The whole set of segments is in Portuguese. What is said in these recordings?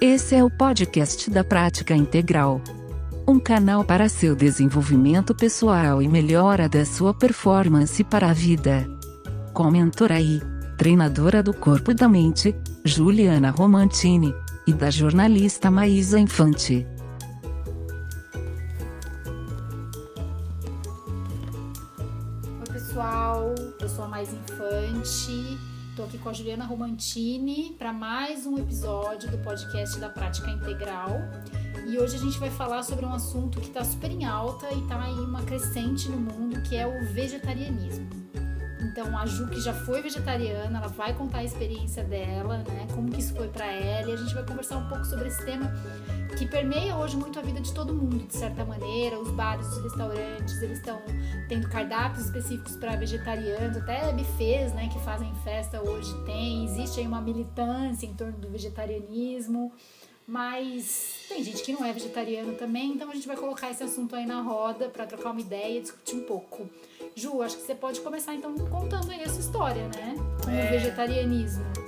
Esse é o podcast da Prática Integral. Um canal para seu desenvolvimento pessoal e melhora da sua performance para a vida. Com mentora treinadora do corpo e da mente, Juliana Romantini, e da jornalista Maísa Infante. Oi pessoal, eu sou a Mais Infante, tô aqui com a Juliana Romantini para mais um episódio do podcast da Prática Integral. E hoje a gente vai falar sobre um assunto que está super em alta e está aí uma crescente no mundo, que é o vegetarianismo. Então a Ju que já foi vegetariana, ela vai contar a experiência dela, né? Como que isso foi a gente vai conversar um pouco sobre esse tema que permeia hoje muito a vida de todo mundo, de certa maneira. Os bares, os restaurantes, eles estão tendo cardápios específicos para vegetarianos, até buffets, né, que fazem festa hoje tem. Existe aí uma militância em torno do vegetarianismo, mas tem gente que não é vegetariano também, então a gente vai colocar esse assunto aí na roda para trocar uma ideia e discutir um pouco. Ju, acho que você pode começar então contando aí a sua história, né? Com é... o vegetarianismo.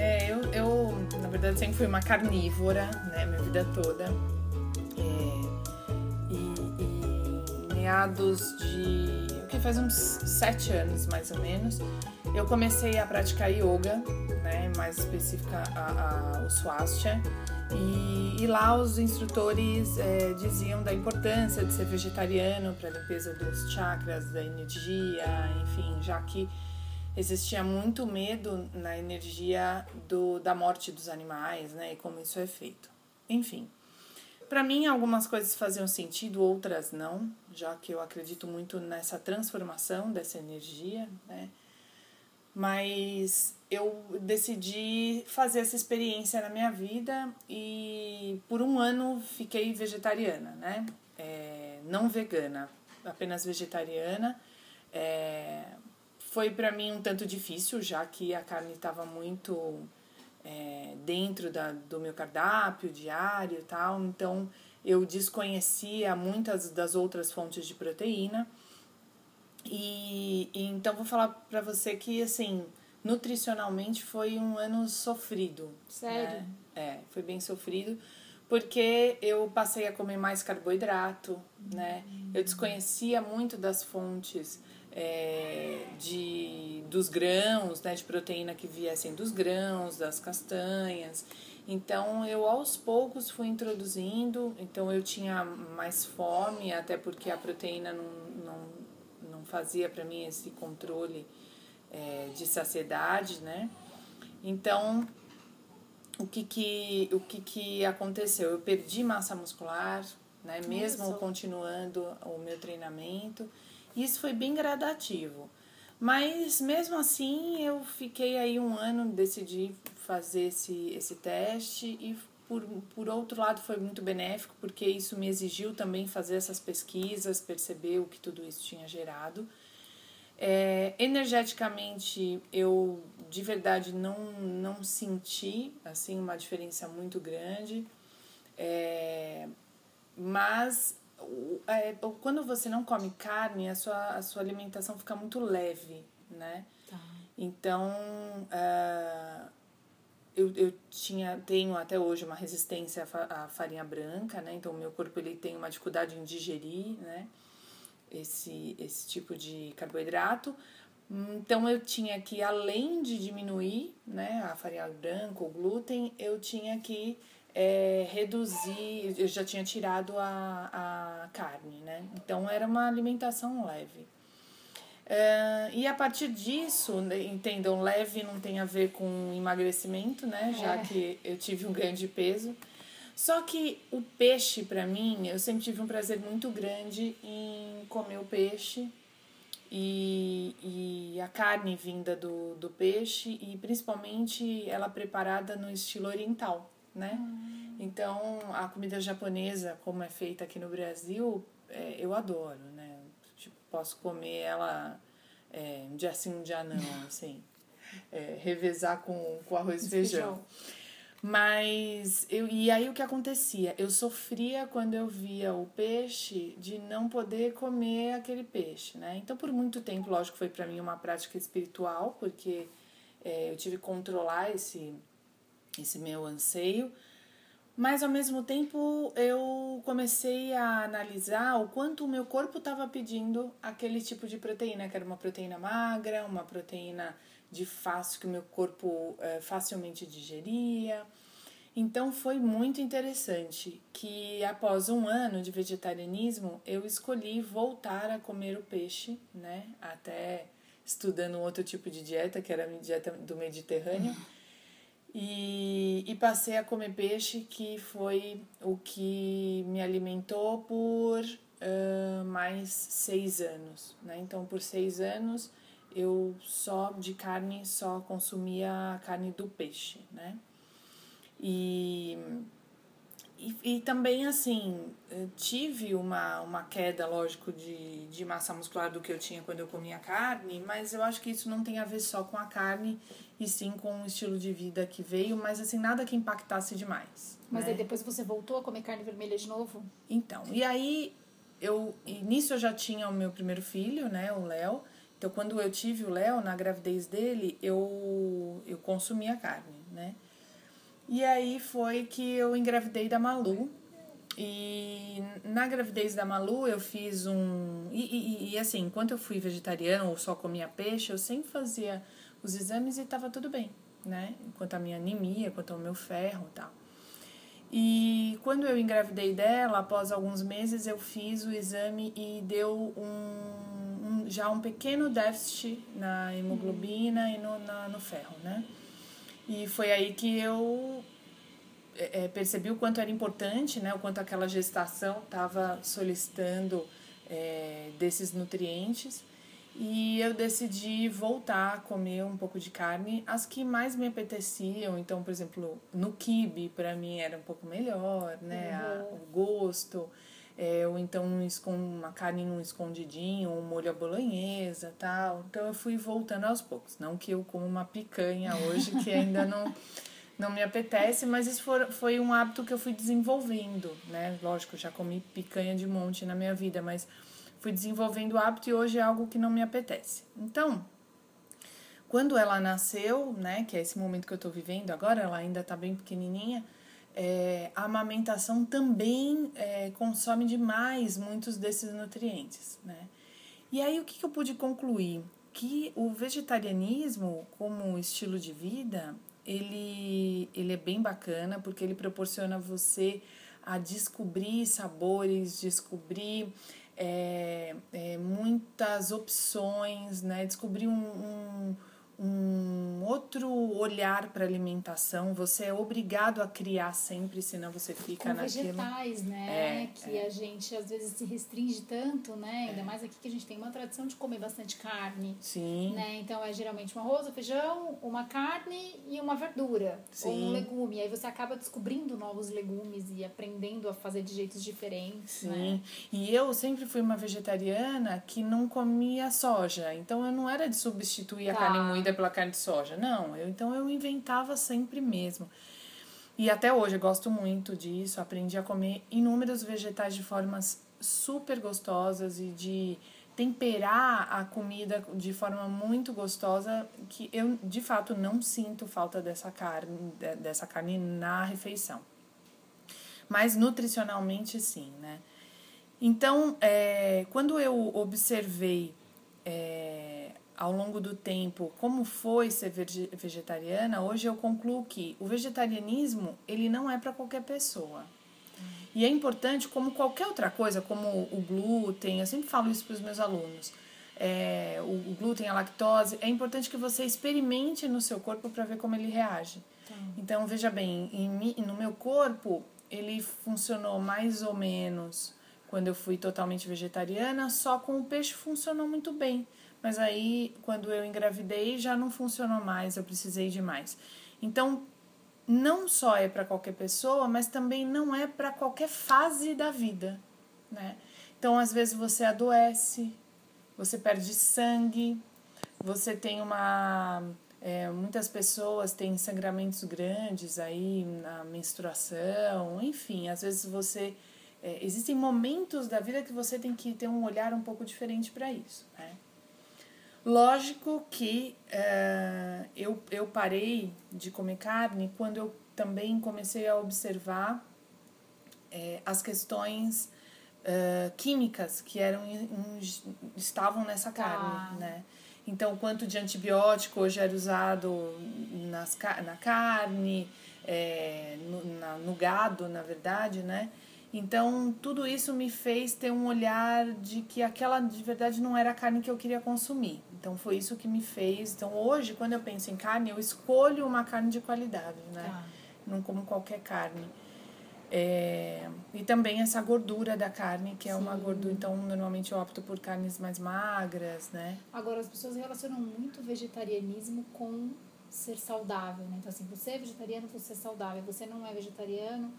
É, eu, eu, na verdade, sempre fui uma carnívora, né, minha vida toda. É, e, e meados de. o que faz uns sete anos mais ou menos, eu comecei a praticar yoga, né, mais específica a, a, o swastika. E, e, lá os instrutores é, diziam da importância de ser vegetariano para a limpeza dos chakras, da energia, enfim, já que existia muito medo na energia do, da morte dos animais, né? E como isso é feito. Enfim, para mim algumas coisas faziam sentido, outras não, já que eu acredito muito nessa transformação dessa energia, né? Mas eu decidi fazer essa experiência na minha vida e por um ano fiquei vegetariana, né? É, não vegana, apenas vegetariana. É, foi para mim um tanto difícil, já que a carne estava muito é, dentro da, do meu cardápio diário e tal, então eu desconhecia muitas das outras fontes de proteína. E, e então vou falar para você que assim, nutricionalmente foi um ano sofrido. Né? Sério? Né? É, foi bem sofrido porque eu passei a comer mais carboidrato, né? Eu desconhecia muito das fontes é, de, dos grãos, né, de proteína que viessem dos grãos, das castanhas. Então eu aos poucos fui introduzindo, então eu tinha mais fome, até porque a proteína não, não, não fazia para mim esse controle é, de saciedade, né? Então o que que, o que que aconteceu? Eu perdi massa muscular, né? Mesmo Isso. continuando o meu treinamento. Isso foi bem gradativo. Mas mesmo assim eu fiquei aí um ano, decidi fazer esse, esse teste e por, por outro lado foi muito benéfico porque isso me exigiu também fazer essas pesquisas, perceber o que tudo isso tinha gerado. É, energeticamente eu de verdade não, não senti assim uma diferença muito grande, é, mas é, quando você não come carne, a sua, a sua alimentação fica muito leve, né? Tá. Então, uh, eu, eu tinha, tenho até hoje uma resistência à farinha branca, né? Então, o meu corpo ele tem uma dificuldade em digerir, né? Esse, esse tipo de carboidrato. Então, eu tinha que, além de diminuir né, a farinha branca, o glúten, eu tinha que é, reduzir, eu já tinha tirado a, a carne, né? Então era uma alimentação leve. É, e a partir disso, né, entendam, leve não tem a ver com emagrecimento, né? Já é. que eu tive um ganho de peso. Só que o peixe, para mim, eu sempre tive um prazer muito grande em comer o peixe e, e a carne vinda do, do peixe e principalmente ela preparada no estilo oriental né? Hum. Então, a comida japonesa, como é feita aqui no Brasil, é, eu adoro, né? Tipo, posso comer ela é, um dia sim, um dia não, assim. É, revezar com, com arroz e feijão. feijão. Mas, eu, e aí o que acontecia? Eu sofria quando eu via o peixe de não poder comer aquele peixe, né? Então, por muito tempo, lógico, foi para mim uma prática espiritual, porque é, eu tive que controlar esse esse meu anseio, Mas ao mesmo tempo eu comecei a analisar o quanto o meu corpo estava pedindo aquele tipo de proteína, que era uma proteína magra, uma proteína de fácil que o meu corpo é, facilmente digeria. Então foi muito interessante que após um ano de vegetarianismo eu escolhi voltar a comer o peixe, né? Até estudando outro tipo de dieta, que era a dieta do Mediterrâneo. E, e passei a comer peixe, que foi o que me alimentou por uh, mais seis anos. Né? Então, por seis anos, eu só de carne, só consumia a carne do peixe. Né? E e, e também, assim, tive uma, uma queda, lógico, de, de massa muscular do que eu tinha quando eu comia carne, mas eu acho que isso não tem a ver só com a carne, e sim com o estilo de vida que veio, mas, assim, nada que impactasse demais. Mas né? aí depois você voltou a comer carne vermelha de novo? Então, e aí, eu, nisso eu já tinha o meu primeiro filho, né, o Léo. Então, quando eu tive o Léo, na gravidez dele, eu, eu consumia carne, né? E aí foi que eu engravidei da Malu. E na gravidez da Malu eu fiz um. E, e, e assim, enquanto eu fui vegetariana ou só comia peixe, eu sempre fazia os exames e estava tudo bem, né? Quanto a minha anemia, quanto ao meu ferro e tal. E quando eu engravidei dela, após alguns meses, eu fiz o exame e deu um, um já um pequeno déficit na hemoglobina e no, na, no ferro, né? E foi aí que eu é, percebi o quanto era importante, né, o quanto aquela gestação estava solicitando é, desses nutrientes. E eu decidi voltar a comer um pouco de carne, as que mais me apeteciam. Então, por exemplo, no kibe, para mim era um pouco melhor, né? Uhum. O gosto. É, ou então uma carne num escondidinho, um molho à bolonhesa tal. Então eu fui voltando aos poucos. Não que eu como uma picanha hoje, que ainda não, não me apetece, mas isso for, foi um hábito que eu fui desenvolvendo, né? Lógico, já comi picanha de monte na minha vida, mas fui desenvolvendo o hábito e hoje é algo que não me apetece. Então, quando ela nasceu, né, que é esse momento que eu estou vivendo agora, ela ainda está bem pequenininha, é, a amamentação também é, consome demais muitos desses nutrientes, né? E aí o que, que eu pude concluir? Que o vegetarianismo como estilo de vida, ele, ele é bem bacana porque ele proporciona você a descobrir sabores, descobrir é, é, muitas opções, né? Descobrir um, um um outro olhar para alimentação. Você é obrigado a criar sempre, senão você fica Com naquilo. vegetais, né? É, que é. a gente às vezes se restringe tanto, né? Ainda é. mais aqui que a gente tem uma tradição de comer bastante carne. Sim. Né? Então é geralmente um arroz, um feijão, uma carne e uma verdura. Sim. Ou um legume. Aí você acaba descobrindo novos legumes e aprendendo a fazer de jeitos diferentes. Sim. Né? E eu sempre fui uma vegetariana que não comia soja. Então eu não era de substituir tá. a carne moída pela carne de soja. Não, eu, então eu inventava sempre mesmo. E até hoje eu gosto muito disso. Aprendi a comer inúmeros vegetais de formas super gostosas e de temperar a comida de forma muito gostosa que eu de fato não sinto falta dessa carne dessa carne na refeição mas nutricionalmente sim né então é, quando eu observei é, ao longo do tempo como foi ser vegetariana, hoje eu concluo que o vegetarianismo ele não é para qualquer pessoa. E é importante, como qualquer outra coisa, como o glúten, eu sempre falo isso para os meus alunos, é, o, o, glúten, a lactose, é importante que você experimente no seu corpo para ver como ele reage. Tá. Então, veja bem, em, no meu corpo, ele funcionou mais ou menos quando eu fui totalmente vegetariana, só com o peixe funcionou muito bem. Mas aí, quando eu engravidei, já não funcionou mais, eu precisei de mais. Então, não só é para qualquer pessoa, mas também não é para qualquer fase da vida, né? Então, às vezes você adoece, você perde sangue, você tem uma é, muitas pessoas têm sangramentos grandes aí na menstruação, enfim, às vezes você é, existem momentos da vida que você tem que ter um olhar um pouco diferente para isso, né? Lógico que uh, eu, eu parei de comer carne quando eu também comecei a observar é, as questões uh, químicas que eram estavam nessa carne, ah. né? Então, quanto de antibiótico hoje era usado nas, na carne, é, no, na, no gado, na verdade, né? Então, tudo isso me fez ter um olhar de que aquela de verdade não era a carne que eu queria consumir. Então, foi isso que me fez. Então, hoje, quando eu penso em carne, eu escolho uma carne de qualidade, né? Ah. Não como qualquer carne. É, e também essa gordura da carne, que é Sim. uma gordura. Então, normalmente eu opto por carnes mais magras, né? Agora, as pessoas relacionam muito o vegetarianismo com ser saudável, né? Então, assim, você é vegetariano, você é saudável. Você não é vegetariano,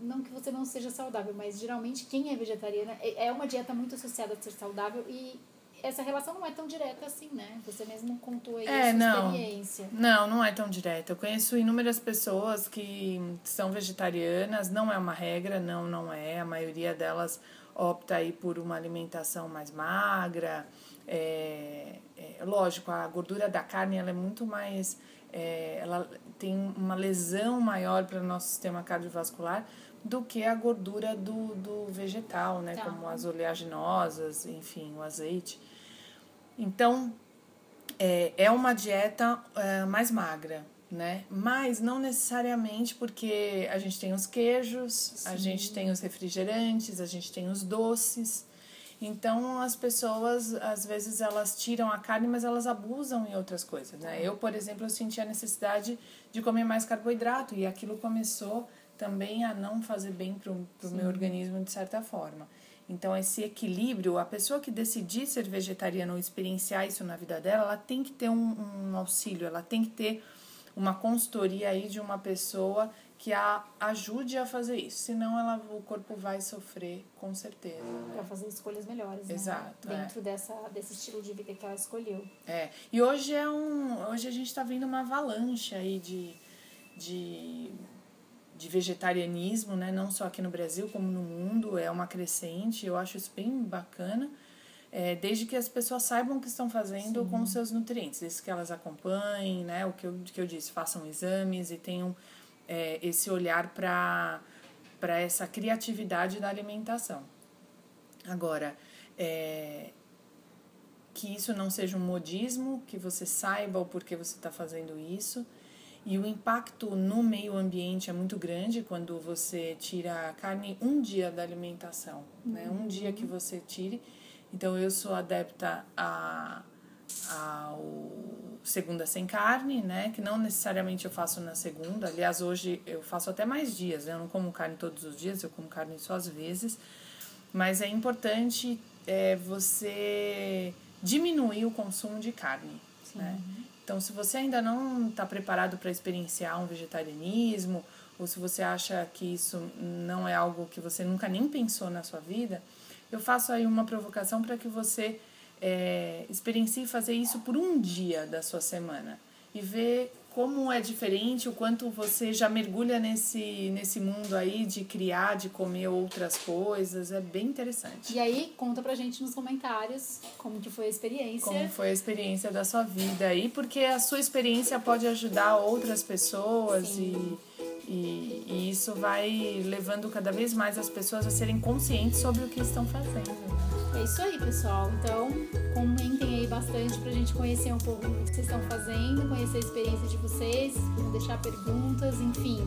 não que você não seja saudável, mas geralmente quem é vegetariana é, é uma dieta muito associada a ser saudável e essa relação não é tão direta assim, né? Você mesmo contou aí é, a sua não, experiência. Não, não é tão direta. Eu conheço inúmeras pessoas que são vegetarianas, não é uma regra, não, não é. A maioria delas opta aí por uma alimentação mais magra. É, é lógico, a gordura da carne ela é muito mais. É, ela tem uma lesão maior para o nosso sistema cardiovascular, do que a gordura do, do vegetal, né? Tá. Como as oleaginosas, enfim, o azeite. Então, é, é uma dieta é, mais magra, né? Mas não necessariamente porque a gente tem os queijos, Sim. a gente tem os refrigerantes, a gente tem os doces. Então as pessoas às vezes elas tiram a carne, mas elas abusam em outras coisas, né? Eu, por exemplo, eu senti a necessidade de comer mais carboidrato e aquilo começou também a não fazer bem para o meu organismo de certa forma. Então, esse equilíbrio, a pessoa que decidir ser vegetariana ou experienciar isso na vida dela, ela tem que ter um, um auxílio, ela tem que ter uma consultoria aí de uma pessoa que a ajude a fazer isso. Senão, ela, o corpo vai sofrer, com certeza. Para fazer escolhas melhores, né? Exato. É. Dentro é. dessa, desse estilo de vida que ela escolheu. É. E hoje, é um, hoje a gente está vendo uma avalanche aí de, de de vegetarianismo, né? não só aqui no Brasil, como no mundo, é uma crescente, eu acho isso bem bacana, é, desde que as pessoas saibam o que estão fazendo Sim. com os seus nutrientes, desde que elas acompanhem, né? o que eu, que eu disse, façam exames e tenham é, esse olhar para essa criatividade da alimentação. Agora, é, que isso não seja um modismo, que você saiba o porquê você está fazendo isso, e o impacto no meio ambiente é muito grande quando você tira a carne um dia da alimentação, uhum. né? Um dia que você tire. Então eu sou adepta a ao segunda sem carne, né? Que não necessariamente eu faço na segunda. Aliás, hoje eu faço até mais dias. Né? Eu não como carne todos os dias, eu como carne só às vezes. Mas é importante é, você diminuir o consumo de carne, Sim. né? Então, se você ainda não está preparado para experienciar um vegetarianismo, ou se você acha que isso não é algo que você nunca nem pensou na sua vida, eu faço aí uma provocação para que você é, experiencie fazer isso por um dia da sua semana e ver como é diferente, o quanto você já mergulha nesse, nesse mundo aí de criar, de comer outras coisas, é bem interessante. E aí, conta pra gente nos comentários como que foi a experiência. Como foi a experiência da sua vida aí, porque a sua experiência pode ajudar outras pessoas e, e, e, isso vai levando cada vez mais as pessoas a serem conscientes sobre o que estão fazendo. Né? É isso aí, pessoal. Então, comentem aí bastante pra gente conhecer um pouco do que vocês estão fazendo, conhecer a experiência de vocês, vamos deixar perguntas, enfim.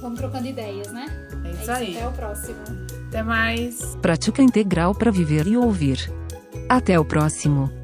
Vamos trocando ideias, né? É, é isso, é aí. Até o próximo. Até mais. Prática integral para viver e ouvir. Até o próximo.